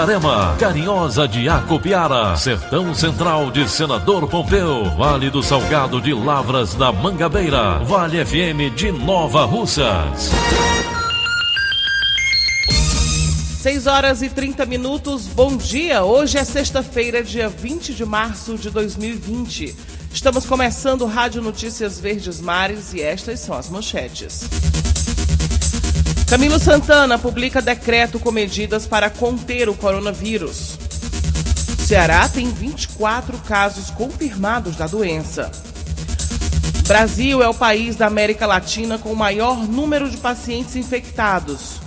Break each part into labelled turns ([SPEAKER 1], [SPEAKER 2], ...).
[SPEAKER 1] Itarema, Carinhosa de Acopiara, Sertão Central de Senador Pompeu, Vale do Salgado de Lavras da Mangabeira, Vale FM de Nova Russas.
[SPEAKER 2] 6 horas e 30 minutos, bom dia. Hoje é sexta-feira, dia 20 de março de 2020. Estamos começando Rádio Notícias Verdes Mares e estas são as manchetes. Camilo Santana publica decreto com medidas para conter o coronavírus. Ceará tem 24 casos confirmados da doença. Brasil é o país da América Latina com o maior número de pacientes infectados.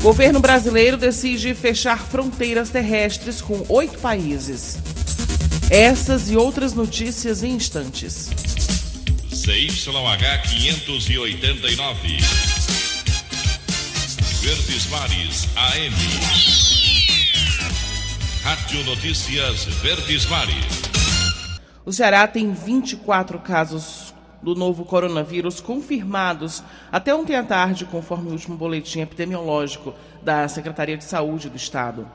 [SPEAKER 2] Governo brasileiro decide fechar fronteiras terrestres com oito países. Essas e outras notícias em instantes.
[SPEAKER 3] CYH 589. Verdes Mares AM. Rádio Notícias Verdes Mares.
[SPEAKER 2] O Ceará tem 24 casos do novo coronavírus confirmados até ontem à tarde, conforme o último boletim epidemiológico da Secretaria de Saúde do Estado.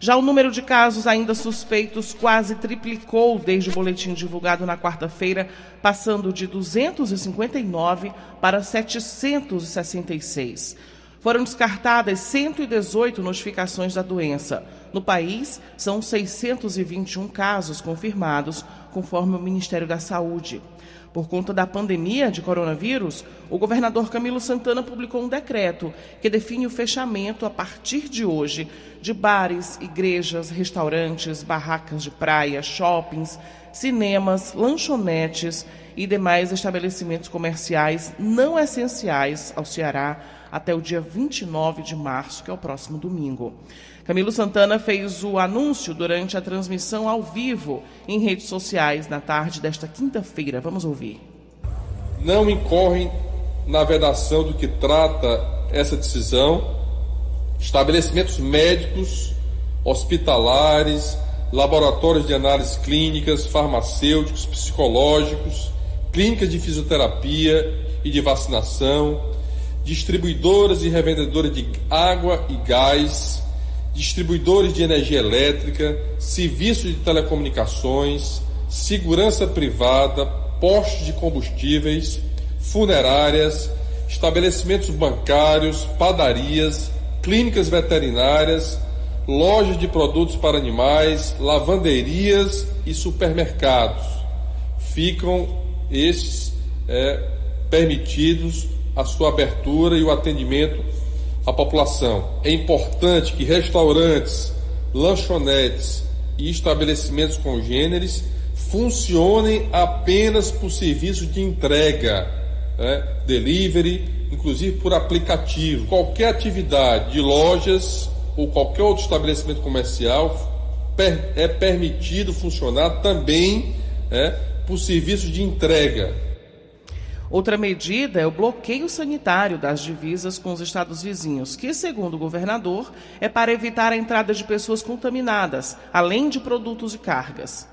[SPEAKER 2] Já o número de casos ainda suspeitos quase triplicou desde o boletim divulgado na quarta-feira, passando de 259 para 766. Foram descartadas 118 notificações da doença. No país, são 621 casos confirmados, conforme o Ministério da Saúde. Por conta da pandemia de coronavírus, o governador Camilo Santana publicou um decreto que define o fechamento a partir de hoje de bares, igrejas, restaurantes, barracas de praia, shoppings, cinemas, lanchonetes e demais estabelecimentos comerciais não essenciais ao Ceará até o dia 29 de março, que é o próximo domingo. Camilo Santana fez o anúncio durante a transmissão ao vivo em redes sociais na tarde desta quinta-feira. Vamos ouvir.
[SPEAKER 4] Não incorrem na vedação do que trata essa decisão estabelecimentos médicos, hospitalares, laboratórios de análises clínicas, farmacêuticos, psicológicos, clínicas de fisioterapia e de vacinação, distribuidoras e revendedoras de água e gás, distribuidores de energia elétrica, serviços de telecomunicações, segurança privada, postos de combustíveis, funerárias, estabelecimentos bancários, padarias, clínicas veterinárias, lojas de produtos para animais, lavanderias e supermercados. Ficam estes é, permitidos a sua abertura e o atendimento à população. É importante que restaurantes, lanchonetes e estabelecimentos congêneres funcionem apenas por serviço de entrega, né, delivery, inclusive por aplicativo. Qualquer atividade de lojas ou qualquer outro estabelecimento comercial é permitido funcionar também é, por serviços de entrega,
[SPEAKER 2] Outra medida é o bloqueio sanitário das divisas com os estados vizinhos, que, segundo o governador, é para evitar a entrada de pessoas contaminadas, além de produtos e cargas.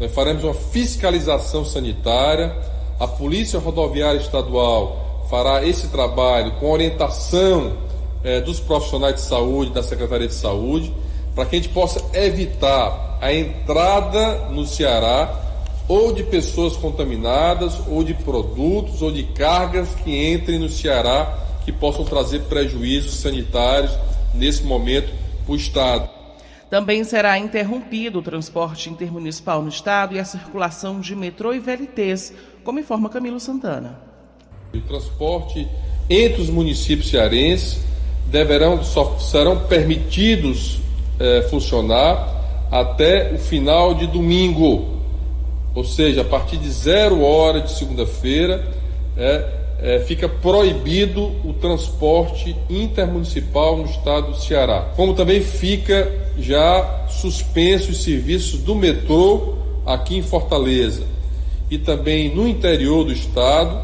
[SPEAKER 4] Nós faremos uma fiscalização sanitária, a Polícia Rodoviária Estadual fará esse trabalho com orientação eh, dos profissionais de saúde, da Secretaria de Saúde, para que a gente possa evitar a entrada no Ceará ou de pessoas contaminadas, ou de produtos, ou de cargas que entrem no Ceará que possam trazer prejuízos sanitários nesse momento para o Estado.
[SPEAKER 2] Também será interrompido o transporte intermunicipal no Estado e a circulação de metrô e VLTs, como informa Camilo Santana.
[SPEAKER 4] O transporte entre os municípios cearenses deverão só serão permitidos é, funcionar até o final de domingo, ou seja, a partir de zero hora de segunda-feira é, é, fica proibido o transporte intermunicipal no estado do Ceará. Como também fica já suspenso os serviços do metrô aqui em Fortaleza e também no interior do estado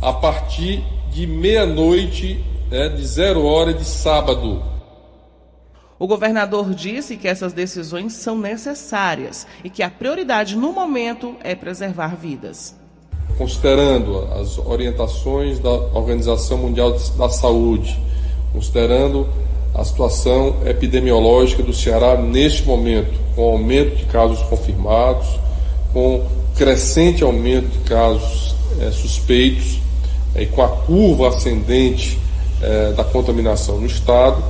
[SPEAKER 4] a partir de meia-noite, né, de zero hora de sábado.
[SPEAKER 2] O governador disse que essas decisões são necessárias e que a prioridade no momento é preservar vidas.
[SPEAKER 4] Considerando as orientações da Organização Mundial da Saúde, considerando a situação epidemiológica do Ceará neste momento, com aumento de casos confirmados, com crescente aumento de casos é, suspeitos é, e com a curva ascendente é, da contaminação no estado,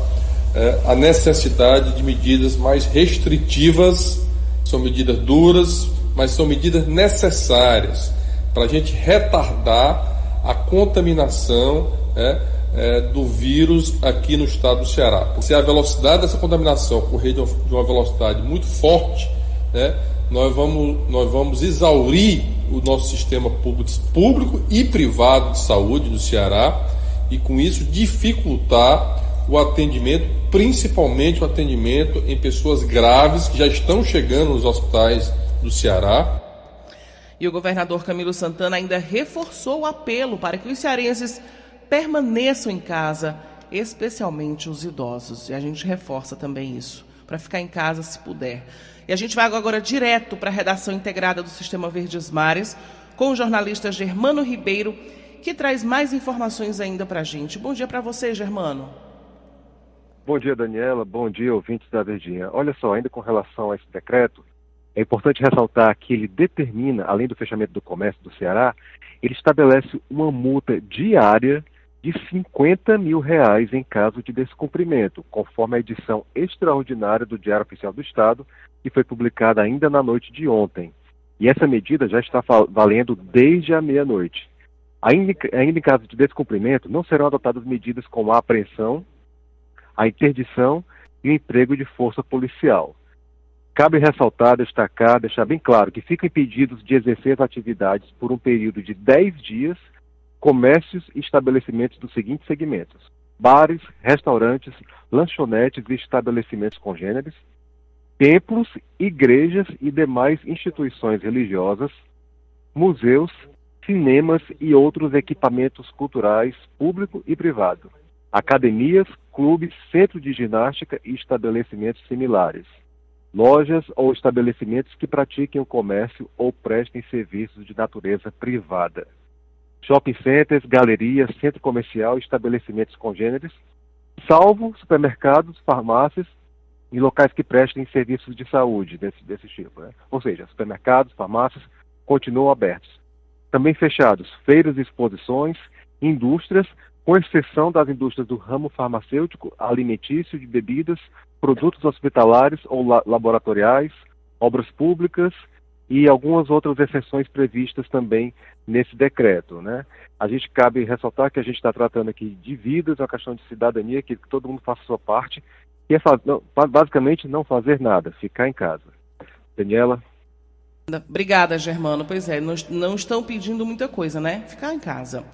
[SPEAKER 4] é, a necessidade de medidas mais restritivas, são medidas duras, mas são medidas necessárias para a gente retardar a contaminação é, é, do vírus aqui no estado do Ceará. Se a velocidade dessa contaminação ocorrer de uma velocidade muito forte, né, nós, vamos, nós vamos exaurir o nosso sistema público, público e privado de saúde do Ceará e, com isso, dificultar o atendimento, principalmente o atendimento em pessoas graves que já estão chegando nos hospitais do Ceará.
[SPEAKER 2] E o governador Camilo Santana ainda reforçou o apelo para que os cearenses permaneçam em casa, especialmente os idosos. E a gente reforça também isso, para ficar em casa se puder. E a gente vai agora direto para a redação integrada do Sistema Verdes Mares, com o jornalista Germano Ribeiro, que traz mais informações ainda para a gente. Bom dia para você, Germano.
[SPEAKER 5] Bom dia, Daniela. Bom dia, ouvintes da Verdinha. Olha só, ainda com relação a esse decreto, é importante ressaltar que ele determina, além do fechamento do comércio do Ceará, ele estabelece uma multa diária de 50 mil reais em caso de descumprimento, conforme a edição extraordinária do Diário Oficial do Estado, que foi publicada ainda na noite de ontem. E essa medida já está valendo desde a meia-noite. Ainda, ainda em caso de descumprimento, não serão adotadas medidas como a apreensão a interdição e o emprego de força policial. Cabe ressaltar, destacar, deixar bem claro que ficam impedidos de exercer as atividades por um período de 10 dias comércios e estabelecimentos dos seguintes segmentos: bares, restaurantes, lanchonetes e estabelecimentos congêneres, templos, igrejas e demais instituições religiosas, museus, cinemas e outros equipamentos culturais, público e privado academias, clubes, centro de ginástica e estabelecimentos similares, lojas ou estabelecimentos que pratiquem o comércio ou prestem serviços de natureza privada, shopping centers, galerias, centro comercial e estabelecimentos congêneres, salvo supermercados, farmácias e locais que prestem serviços de saúde desse, desse tipo. Né? Ou seja, supermercados, farmácias continuam abertos. Também fechados feiras e exposições, indústrias, com exceção das indústrias do ramo farmacêutico, alimentício, de bebidas, produtos hospitalares ou la laboratoriais, obras públicas e algumas outras exceções previstas também nesse decreto. Né? A gente cabe ressaltar que a gente está tratando aqui de vidas, é uma questão de cidadania, que todo mundo faça a sua parte, e é não, basicamente não fazer nada, ficar em casa. Daniela?
[SPEAKER 2] Obrigada, Germano. Pois é, não, não estão pedindo muita coisa, né? Ficar em casa.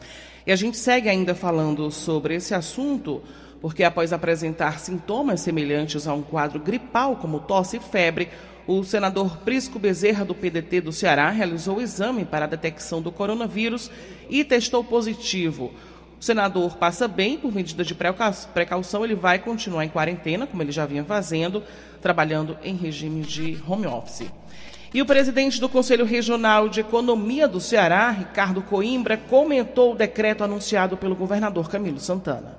[SPEAKER 2] E a gente segue ainda falando sobre esse assunto, porque após apresentar sintomas semelhantes a um quadro gripal, como tosse e febre, o senador Prisco Bezerra, do PDT do Ceará, realizou o exame para a detecção do coronavírus e testou positivo. O senador passa bem, por medida de precaução, ele vai continuar em quarentena, como ele já vinha fazendo, trabalhando em regime de home office. E o presidente do Conselho Regional de Economia do Ceará, Ricardo Coimbra, comentou o decreto anunciado pelo governador Camilo Santana.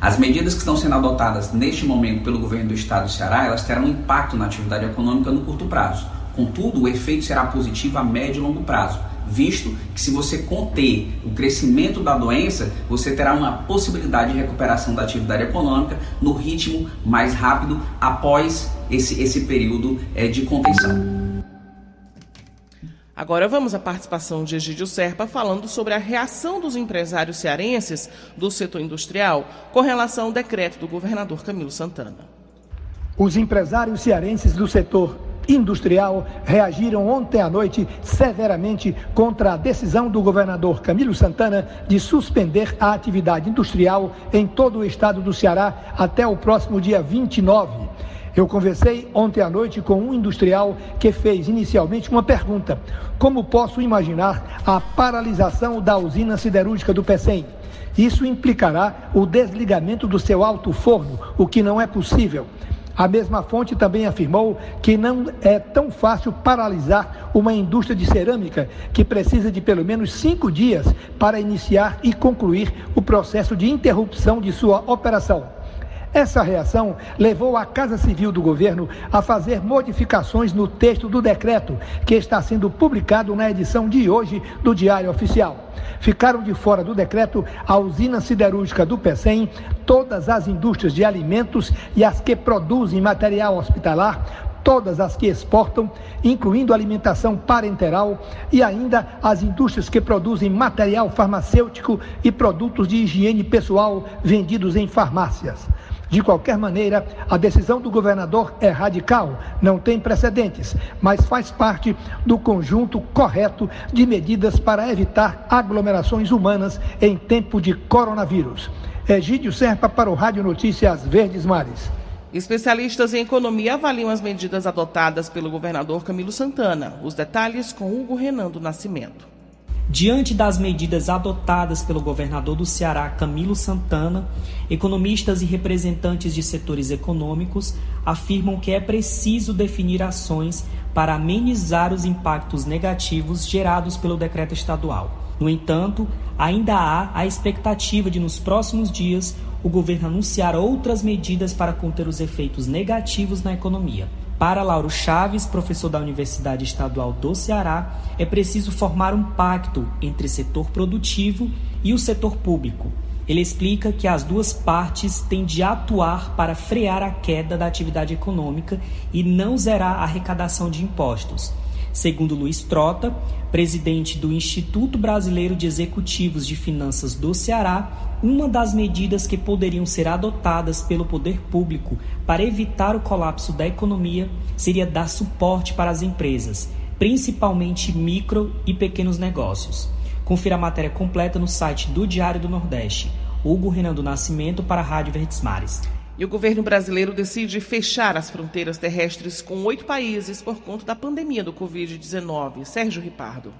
[SPEAKER 6] As medidas que estão sendo adotadas neste momento pelo governo do estado do Ceará, elas terão impacto na atividade econômica no curto prazo. Contudo, o efeito será positivo a médio e longo prazo, visto que se você conter o crescimento da doença, você terá uma possibilidade de recuperação da atividade econômica no ritmo mais rápido após esse, esse período é, de contenção.
[SPEAKER 2] Agora vamos à participação de Egídio Serpa falando sobre a reação dos empresários cearenses do setor industrial com relação ao decreto do governador Camilo Santana.
[SPEAKER 7] Os empresários cearenses do setor industrial reagiram ontem à noite severamente contra a decisão do governador Camilo Santana de suspender a atividade industrial em todo o estado do Ceará até o próximo dia 29. Eu conversei ontem à noite com um industrial que fez inicialmente uma pergunta: como posso imaginar a paralisação da usina siderúrgica do PECEM? Isso implicará o desligamento do seu alto forno, o que não é possível. A mesma fonte também afirmou que não é tão fácil paralisar uma indústria de cerâmica que precisa de pelo menos cinco dias para iniciar e concluir o processo de interrupção de sua operação. Essa reação levou a Casa Civil do governo a fazer modificações no texto do decreto, que está sendo publicado na edição de hoje do Diário Oficial. Ficaram de fora do decreto a usina siderúrgica do PECEM, todas as indústrias de alimentos e as que produzem material hospitalar, todas as que exportam, incluindo alimentação parenteral e ainda as indústrias que produzem material farmacêutico e produtos de higiene pessoal vendidos em farmácias. De qualquer maneira, a decisão do governador é radical, não tem precedentes, mas faz parte do conjunto correto de medidas para evitar aglomerações humanas em tempo de coronavírus. Egídio Serpa para o Rádio Notícias Verdes Mares.
[SPEAKER 2] Especialistas em economia avaliam as medidas adotadas pelo governador Camilo Santana. Os detalhes com Hugo Renan do Nascimento.
[SPEAKER 8] Diante das medidas adotadas pelo governador do Ceará, Camilo Santana, economistas e representantes de setores econômicos afirmam que é preciso definir ações para amenizar os impactos negativos gerados pelo decreto estadual. No entanto, ainda há a expectativa de, nos próximos dias, o governo anunciar outras medidas para conter os efeitos negativos na economia. Para Lauro Chaves, professor da Universidade Estadual do Ceará, é preciso formar um pacto entre setor produtivo e o setor público. Ele explica que as duas partes têm de atuar para frear a queda da atividade econômica e não zerar a arrecadação de impostos. Segundo Luiz Trota, presidente do Instituto Brasileiro de Executivos de Finanças do Ceará, uma das medidas que poderiam ser adotadas pelo poder público para evitar o colapso da economia seria dar suporte para as empresas, principalmente micro e pequenos negócios. Confira a matéria completa no site do Diário do Nordeste. Hugo Renan do Nascimento para a Rádio Verdes Mares.
[SPEAKER 2] E o governo brasileiro decide fechar as fronteiras terrestres com oito países por conta da pandemia do Covid-19. Sérgio Ripardo.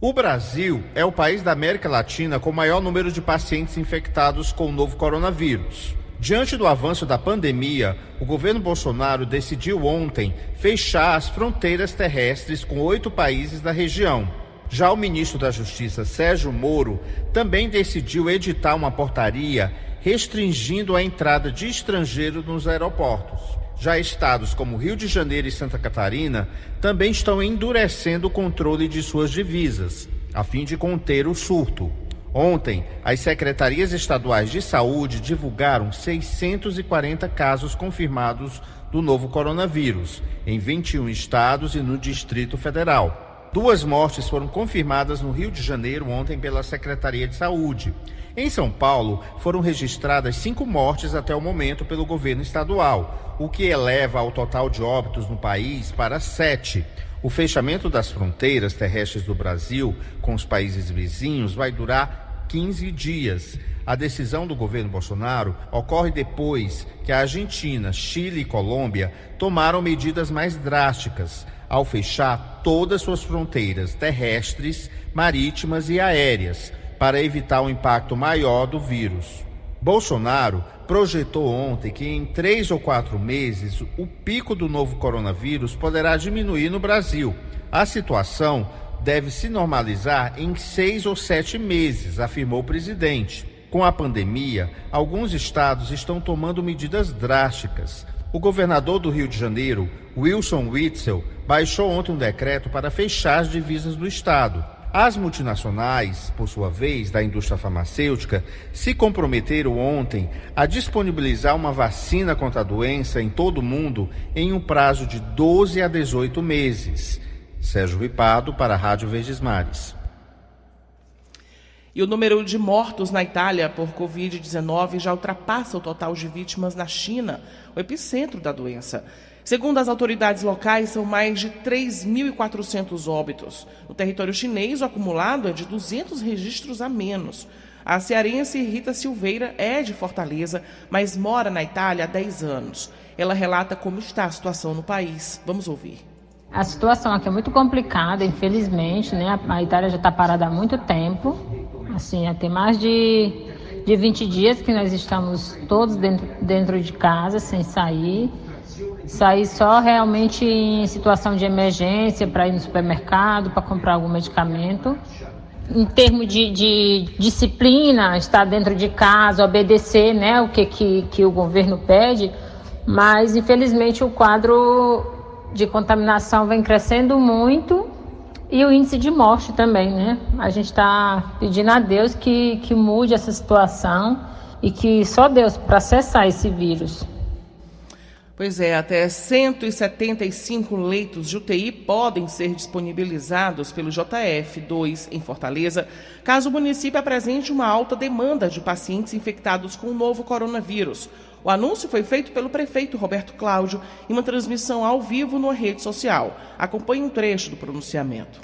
[SPEAKER 9] O Brasil é o país da América Latina com maior número de pacientes infectados com o novo coronavírus. Diante do avanço da pandemia, o governo Bolsonaro decidiu ontem fechar as fronteiras terrestres com oito países da região. Já o ministro da Justiça, Sérgio Moro, também decidiu editar uma portaria restringindo a entrada de estrangeiros nos aeroportos. Já estados como Rio de Janeiro e Santa Catarina também estão endurecendo o controle de suas divisas, a fim de conter o surto. Ontem, as secretarias estaduais de saúde divulgaram 640 casos confirmados do novo coronavírus, em 21 estados e no Distrito Federal. Duas mortes foram confirmadas no Rio de Janeiro ontem pela Secretaria de Saúde. Em São Paulo, foram registradas cinco mortes até o momento pelo governo estadual, o que eleva o total de óbitos no país para sete. O fechamento das fronteiras terrestres do Brasil com os países vizinhos vai durar 15 dias. A decisão do governo Bolsonaro ocorre depois que a Argentina, Chile e Colômbia tomaram medidas mais drásticas ao fechar todas suas fronteiras terrestres, marítimas e aéreas para evitar o impacto maior do vírus. Bolsonaro projetou ontem que em três ou quatro meses o pico do novo coronavírus poderá diminuir no Brasil. A situação deve se normalizar em seis ou sete meses, afirmou o presidente. Com a pandemia, alguns estados estão tomando medidas drásticas. O governador do Rio de Janeiro, Wilson Witzel, baixou ontem um decreto para fechar as divisas do estado. As multinacionais, por sua vez, da indústria farmacêutica, se comprometeram ontem a disponibilizar uma vacina contra a doença em todo o mundo em um prazo de 12 a 18 meses. Sérgio Ripado para a Rádio Verdes Mares.
[SPEAKER 2] E o número de mortos na Itália por Covid-19 já ultrapassa o total de vítimas na China, o epicentro da doença. Segundo as autoridades locais, são mais de 3.400 óbitos. No território chinês, o acumulado é de 200 registros a menos. A cearense Rita Silveira é de Fortaleza, mas mora na Itália há 10 anos. Ela relata como está a situação no país. Vamos ouvir.
[SPEAKER 10] A situação aqui é muito complicada, infelizmente, né? A Itália já está parada há muito tempo. Assim, tem mais de, de 20 dias que nós estamos todos dentro, dentro de casa, sem sair. Sair só realmente em situação de emergência, para ir no supermercado, para comprar algum medicamento. Em termos de, de, disciplina, estar dentro de casa, obedecer né, o que, que, que o governo pede, mas infelizmente o quadro de contaminação vem crescendo muito e o índice de morte também, né? A gente está pedindo a Deus que, que mude essa situação e que só Deus para cessar esse vírus.
[SPEAKER 2] Pois é, até 175 leitos de UTI podem ser disponibilizados pelo JF2 em Fortaleza, caso o município apresente uma alta demanda de pacientes infectados com o novo coronavírus. O anúncio foi feito pelo prefeito Roberto Cláudio em uma transmissão ao vivo na rede social. Acompanhe um trecho do pronunciamento.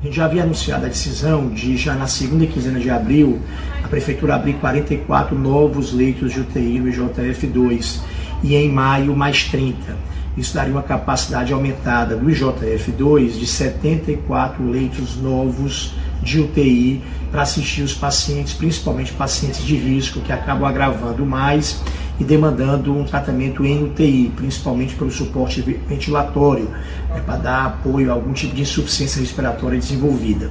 [SPEAKER 11] A gente já havia anunciado a decisão de, já na segunda quinzena de abril, a Prefeitura abrir 44 novos leitos de UTI no IJF2 e em maio mais 30. Isso daria uma capacidade aumentada do IJF2 de 74 leitos novos de UTI para assistir os pacientes, principalmente pacientes de risco, que acabam agravando mais e demandando um tratamento em UTI, principalmente pelo suporte ventilatório, né, para dar apoio a algum tipo de insuficiência respiratória desenvolvida.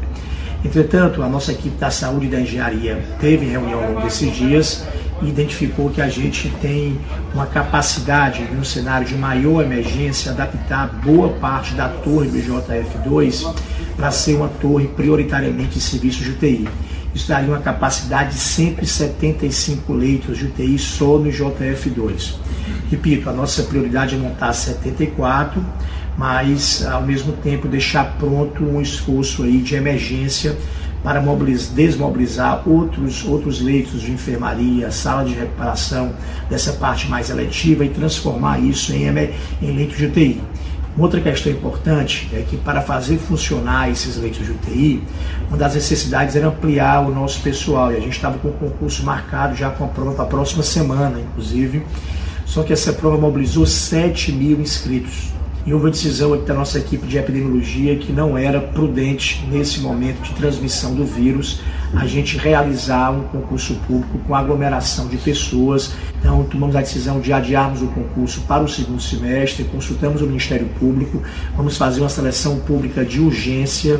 [SPEAKER 11] Entretanto, a nossa equipe da saúde e da engenharia teve reunião ao longo desses dias e identificou que a gente tem uma capacidade, um cenário de maior emergência, adaptar boa parte da torre do IJF2 para ser uma torre prioritariamente de serviço de UTI. Isso daria uma capacidade de 175 leitos de UTI só no IJF2. Repito, a nossa prioridade é montar 74, mas ao mesmo tempo deixar pronto um esforço aí de emergência para desmobilizar outros, outros leitos de enfermaria, sala de recuperação dessa parte mais eletiva e transformar isso em, em leitos de UTI. Outra questão importante é que para fazer funcionar esses leitos de UTI, uma das necessidades era ampliar o nosso pessoal e a gente estava com o concurso marcado já com a prova para a próxima semana, inclusive. Só que essa prova mobilizou 7 mil inscritos. E houve a decisão da nossa equipe de epidemiologia que não era prudente, nesse momento de transmissão do vírus, a gente realizar um concurso público com aglomeração de pessoas. Então, tomamos a decisão de adiarmos o concurso para o segundo semestre, consultamos o Ministério Público, vamos fazer uma seleção pública de urgência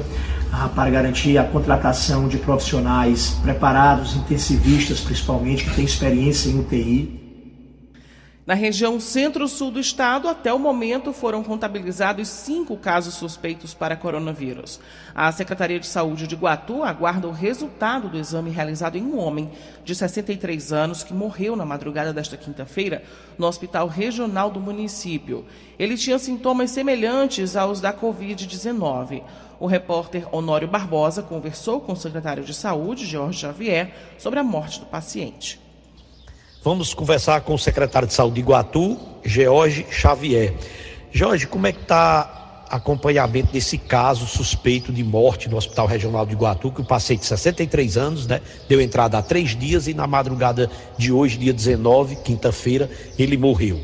[SPEAKER 11] ah, para garantir a contratação de profissionais preparados, intensivistas principalmente, que têm experiência em UTI
[SPEAKER 2] na região centro-sul do estado, até o momento, foram contabilizados cinco casos suspeitos para coronavírus. A Secretaria de Saúde de Guatu aguarda o resultado do exame realizado em um homem de 63 anos que morreu na madrugada desta quinta-feira no Hospital Regional do município. Ele tinha sintomas semelhantes aos da Covid-19. O repórter Honório Barbosa conversou com o secretário de Saúde, Jorge Xavier, sobre a morte do paciente.
[SPEAKER 12] Vamos conversar com o secretário de Saúde de Iguatu, George Xavier. Jorge, como é que está acompanhamento desse caso suspeito de morte no Hospital Regional de Iguatu, que o paciente de 63 anos, né, deu entrada há três dias e na madrugada de hoje, dia 19, quinta-feira, ele morreu.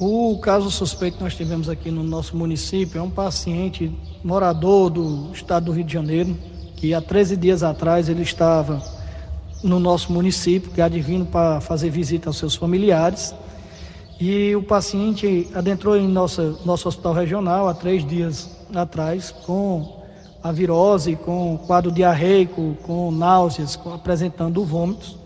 [SPEAKER 13] O caso suspeito que nós tivemos aqui no nosso município é um paciente morador do estado do Rio de Janeiro, que há 13 dias atrás ele estava no nosso município, que advindo para fazer visita aos seus familiares. E o paciente adentrou em nossa, nosso hospital regional há três dias atrás com a virose, com quadro diarreico, com náuseas, com, apresentando vômitos.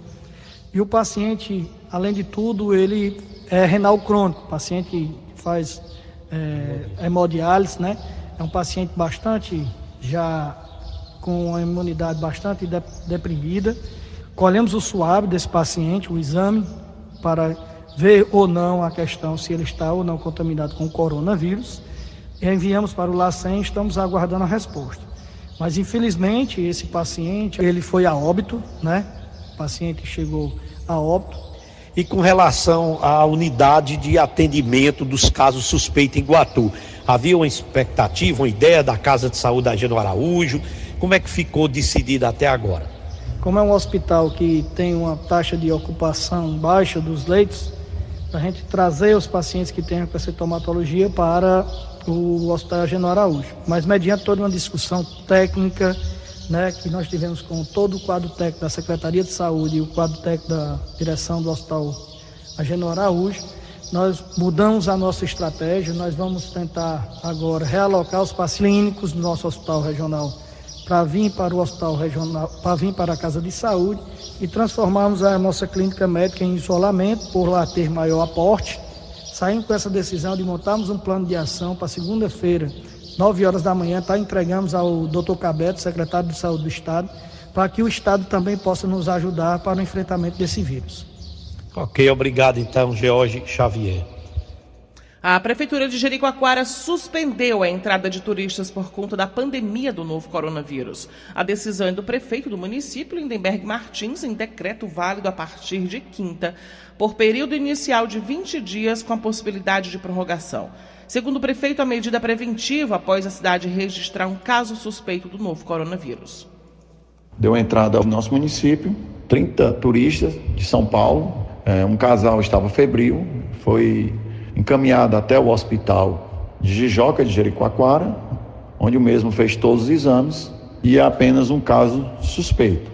[SPEAKER 13] E o paciente, além de tudo, ele é renal crônico, paciente faz é, hemodiálise, né? É um paciente bastante já com a imunidade bastante deprimida Colhemos o suave desse paciente, o exame, para ver ou não a questão se ele está ou não contaminado com o coronavírus. enviamos para o LACEN e estamos aguardando a resposta. Mas infelizmente esse paciente, ele foi a óbito, né? O paciente chegou a óbito.
[SPEAKER 12] E com relação à unidade de atendimento dos casos suspeitos em Guatu, havia uma expectativa, uma ideia da Casa de Saúde da Geno Araújo? Como é que ficou decidida até agora?
[SPEAKER 13] Como é um hospital que tem uma taxa de ocupação baixa dos leitos, a gente trazer os pacientes que têm a sintomatologia para o Hospital Agenor Araújo. Mas mediante toda uma discussão técnica, né, que nós tivemos com todo o quadro técnico da Secretaria de Saúde e o quadro técnico da direção do Hospital Agenor Araújo, nós mudamos a nossa estratégia, nós vamos tentar agora realocar os pacientes clínicos do nosso hospital regional para vir para o hospital regional, para vir para a casa de saúde e transformarmos a nossa clínica médica em isolamento, por lá ter maior aporte saímos com essa decisão de montarmos um plano de ação para segunda-feira, 9 horas da manhã, tá? entregamos ao doutor Cabeto, secretário de Saúde do Estado, para que o Estado também possa nos ajudar para o enfrentamento desse vírus.
[SPEAKER 12] Ok, obrigado então, George Xavier.
[SPEAKER 2] A Prefeitura de Jericoacoara suspendeu a entrada de turistas por conta da pandemia do novo coronavírus. A decisão é do prefeito do município, Lindenberg Martins, em decreto válido a partir de quinta, por período inicial de 20 dias, com a possibilidade de prorrogação. Segundo o prefeito, a medida preventiva após a cidade registrar um caso suspeito do novo coronavírus.
[SPEAKER 14] Deu entrada ao nosso município 30 turistas de São Paulo. É, um casal estava febril, foi encaminhado até o hospital de Jijoca de Jericoacoara, onde o mesmo fez todos os exames e é apenas um caso suspeito.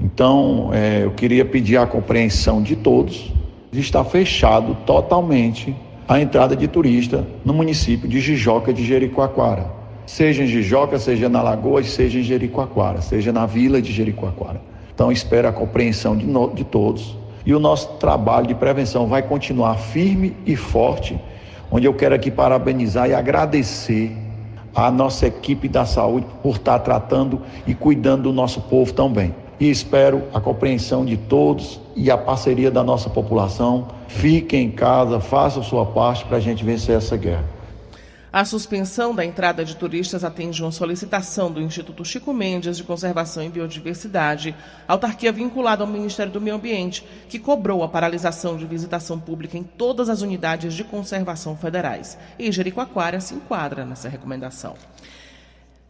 [SPEAKER 14] Então, é, eu queria pedir a compreensão de todos de estar fechado totalmente a entrada de turista no município de Jijoca de Jericoacoara. Seja em Jijoca, seja na Lagoa, seja em Jericoacoara, seja na vila de Jericoacoara. Então, espero a compreensão de, no, de todos e o nosso trabalho de prevenção vai continuar firme e forte, onde eu quero aqui parabenizar e agradecer a nossa equipe da saúde por estar tratando e cuidando do nosso povo tão bem. E espero a compreensão de todos e a parceria da nossa população. Fiquem em casa, façam sua parte para a gente vencer essa guerra.
[SPEAKER 2] A suspensão da entrada de turistas atende uma solicitação do Instituto Chico Mendes de Conservação e Biodiversidade, autarquia vinculada ao Ministério do Meio Ambiente, que cobrou a paralisação de visitação pública em todas as unidades de conservação federais. E Jericoacoara se enquadra nessa recomendação.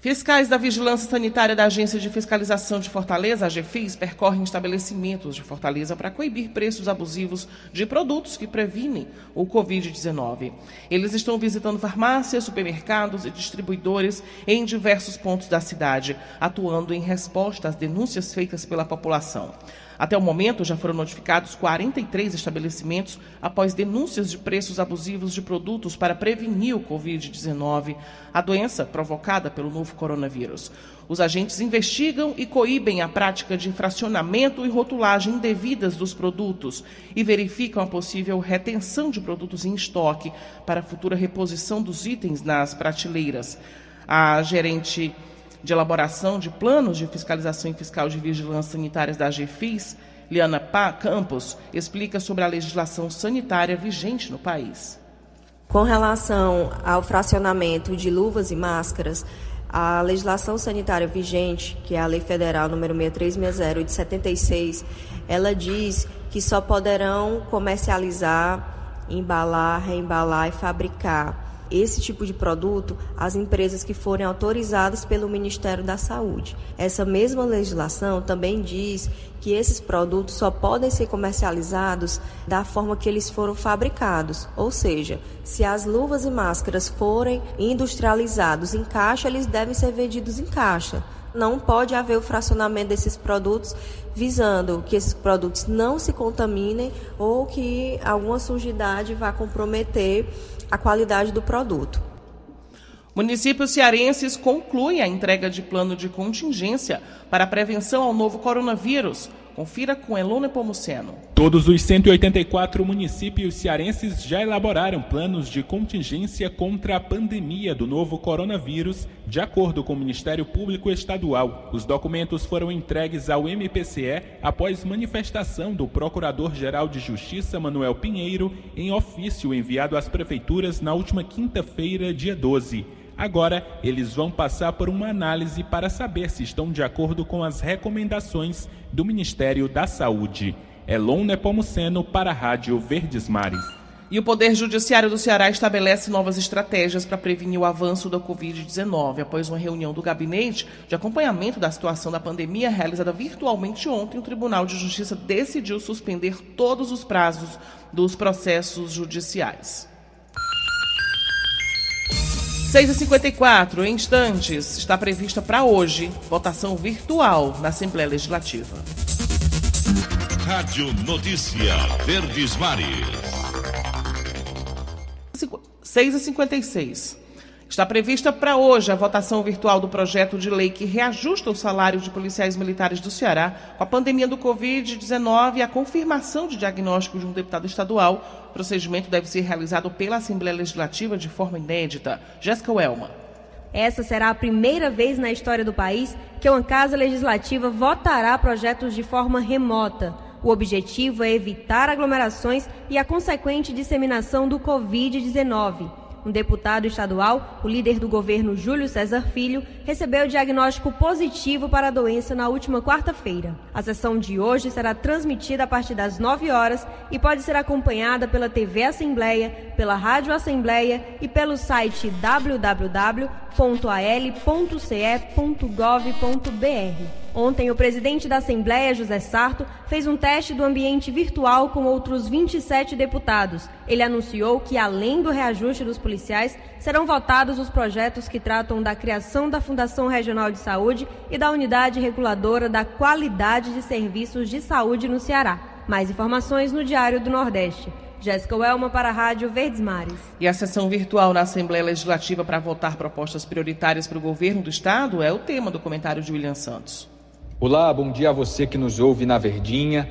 [SPEAKER 2] Fiscais da Vigilância Sanitária da Agência de Fiscalização de Fortaleza, a GFIS, percorrem estabelecimentos de Fortaleza para coibir preços abusivos de produtos que previnem o Covid-19. Eles estão visitando farmácias, supermercados e distribuidores em diversos pontos da cidade, atuando em resposta às denúncias feitas pela população. Até o momento, já foram notificados 43 estabelecimentos após denúncias de preços abusivos de produtos para prevenir o Covid-19, a doença provocada pelo novo coronavírus. Os agentes investigam e coíbem a prática de fracionamento e rotulagem indevidas dos produtos e verificam a possível retenção de produtos em estoque para futura reposição dos itens nas prateleiras. A gerente de elaboração de planos de fiscalização e fiscal de vigilância sanitárias da GFIS, Liana Pá Campos, explica sobre a legislação sanitária vigente no país.
[SPEAKER 15] Com relação ao fracionamento de luvas e máscaras, a legislação sanitária vigente, que é a Lei Federal número 6360 de 76, ela diz que só poderão comercializar, embalar, reembalar e fabricar esse tipo de produto às empresas que forem autorizadas pelo Ministério da Saúde. Essa mesma legislação também diz que esses produtos só podem ser comercializados da forma que eles foram fabricados, ou seja, se as luvas e máscaras forem industrializados em caixa, eles devem ser vendidos em caixa. Não pode haver o fracionamento desses produtos visando que esses produtos não se contaminem ou que alguma sujidade vá comprometer a qualidade do produto.
[SPEAKER 2] Municípios cearenses concluem a entrega de plano de contingência para a prevenção ao novo coronavírus, Confira com Elone Pomuceno.
[SPEAKER 16] Todos os 184 municípios cearenses já elaboraram planos de contingência contra a pandemia do novo coronavírus, de acordo com o Ministério Público Estadual. Os documentos foram entregues ao MPCE após manifestação do Procurador-Geral de Justiça Manuel Pinheiro em ofício enviado às prefeituras na última quinta-feira, dia 12. Agora, eles vão passar por uma análise para saber se estão de acordo com as recomendações do Ministério da Saúde. Elon Nepomuceno para a Rádio Verdes Mares.
[SPEAKER 2] E o Poder Judiciário do Ceará estabelece novas estratégias para prevenir o avanço da Covid-19. Após uma reunião do gabinete de acompanhamento da situação da pandemia realizada virtualmente ontem, o Tribunal de Justiça decidiu suspender todos os prazos dos processos judiciais. 6h54, em instantes, está prevista para hoje votação virtual na Assembleia Legislativa.
[SPEAKER 3] Rádio Notícia Verdes Mares.
[SPEAKER 2] 6h56. Está prevista para hoje a votação virtual do projeto de lei que reajusta o salário de policiais militares do Ceará com a pandemia do Covid-19 e a confirmação de diagnóstico de um deputado estadual. O procedimento deve ser realizado pela Assembleia Legislativa de forma inédita. Jéssica Welma.
[SPEAKER 17] Essa será a primeira vez na história do país que uma casa legislativa votará projetos de forma remota. O objetivo é evitar aglomerações e a consequente disseminação do Covid-19. Um deputado estadual, o líder do governo Júlio César Filho, recebeu diagnóstico positivo para a doença na última quarta-feira. A sessão de hoje será transmitida a partir das 9 horas e pode ser acompanhada pela TV Assembleia, pela Rádio Assembleia e pelo site www.al.ce.gov.br. Ontem, o presidente da Assembleia, José Sarto, fez um teste do ambiente virtual com outros 27 deputados. Ele anunciou que, além do reajuste dos policiais, serão votados os projetos que tratam da criação da Fundação Regional de Saúde e da Unidade Reguladora da Qualidade de Serviços de Saúde no Ceará. Mais informações no Diário do Nordeste. Jéssica Welma para a Rádio Verdes Mares.
[SPEAKER 2] E a sessão virtual na Assembleia Legislativa para votar propostas prioritárias para o governo do Estado é o tema do comentário de William Santos.
[SPEAKER 18] Olá, bom dia a você que nos ouve na Verdinha.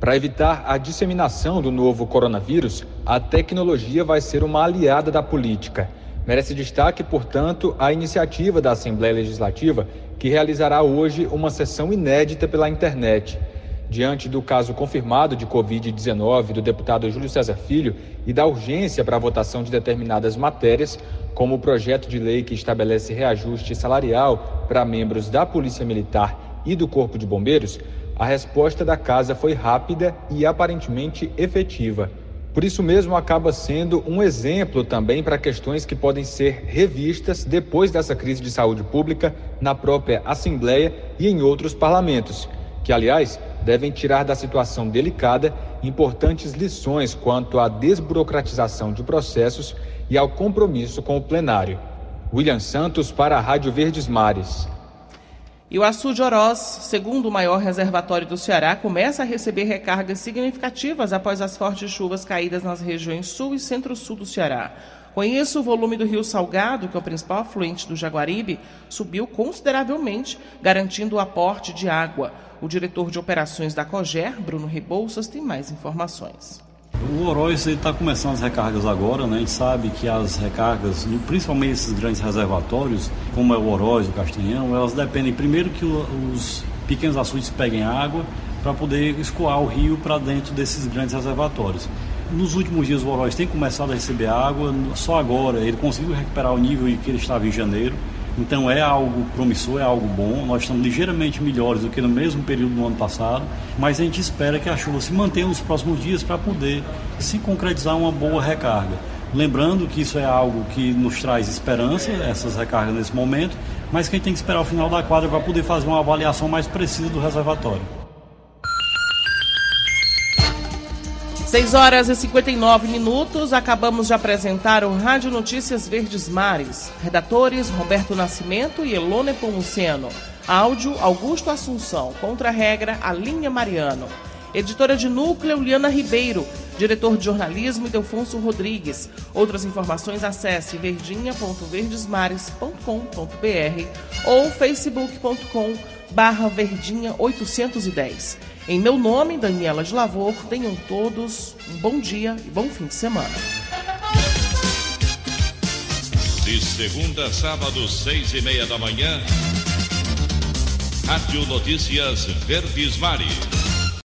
[SPEAKER 18] Para evitar a disseminação do novo coronavírus, a tecnologia vai ser uma aliada da política. Merece destaque, portanto, a iniciativa da Assembleia Legislativa, que realizará hoje uma sessão inédita pela internet. Diante do caso confirmado de Covid-19 do deputado Júlio César Filho e da urgência para a votação de determinadas matérias, como o projeto de lei que estabelece reajuste salarial para membros da Polícia Militar e do Corpo de Bombeiros, a resposta da casa foi rápida e aparentemente efetiva. Por isso mesmo, acaba sendo um exemplo também para questões que podem ser revistas depois dessa crise de saúde pública na própria Assembleia e em outros parlamentos, que, aliás, devem tirar da situação delicada importantes lições quanto à desburocratização de processos e ao compromisso com o plenário. William Santos para a Rádio Verdes Mares.
[SPEAKER 2] E o Açu de Oroz, segundo o maior reservatório do Ceará, começa a receber recargas significativas após as fortes chuvas caídas nas regiões sul e centro-sul do Ceará. Com isso, o volume do rio Salgado, que é o principal afluente do Jaguaribe, subiu consideravelmente, garantindo o aporte de água. O diretor de operações da COGER, Bruno Rebouças, tem mais informações.
[SPEAKER 19] O Oroz está começando as recargas agora, né? A gente sabe que as recargas, principalmente esses grandes reservatórios, como é o Oroz, o Castanhão, elas dependem primeiro que os pequenos açudes peguem água para poder escoar o rio para dentro desses grandes reservatórios. Nos últimos dias o Oroz tem começado a receber água, só agora ele conseguiu recuperar o nível que ele estava em janeiro, então é algo promissor, é algo bom. Nós estamos ligeiramente melhores do que no mesmo período do ano passado, mas a gente espera que a chuva se mantenha nos próximos dias para poder se concretizar uma boa recarga. Lembrando que isso é algo que nos traz esperança, essas recargas nesse momento, mas que a gente tem que esperar o final da quadra para poder fazer uma avaliação mais precisa do reservatório.
[SPEAKER 2] 6 horas e 59 minutos, acabamos de apresentar o Rádio Notícias Verdes Mares. Redatores Roberto Nascimento e Elone Pomuceno. Áudio Augusto Assunção. Contra-regra Alinha Mariano. Editora de núcleo Liana Ribeiro. Diretor de jornalismo Delfonso Rodrigues. Outras informações acesse verdinha.verdesmares.com.br ou facebook.com barra verdinha 810. Em meu nome, Daniela de Lavor, tenham todos um bom dia e bom fim de semana.
[SPEAKER 3] De segunda a sábado, seis e meia da manhã, Rádio Notícias Verdes Mares.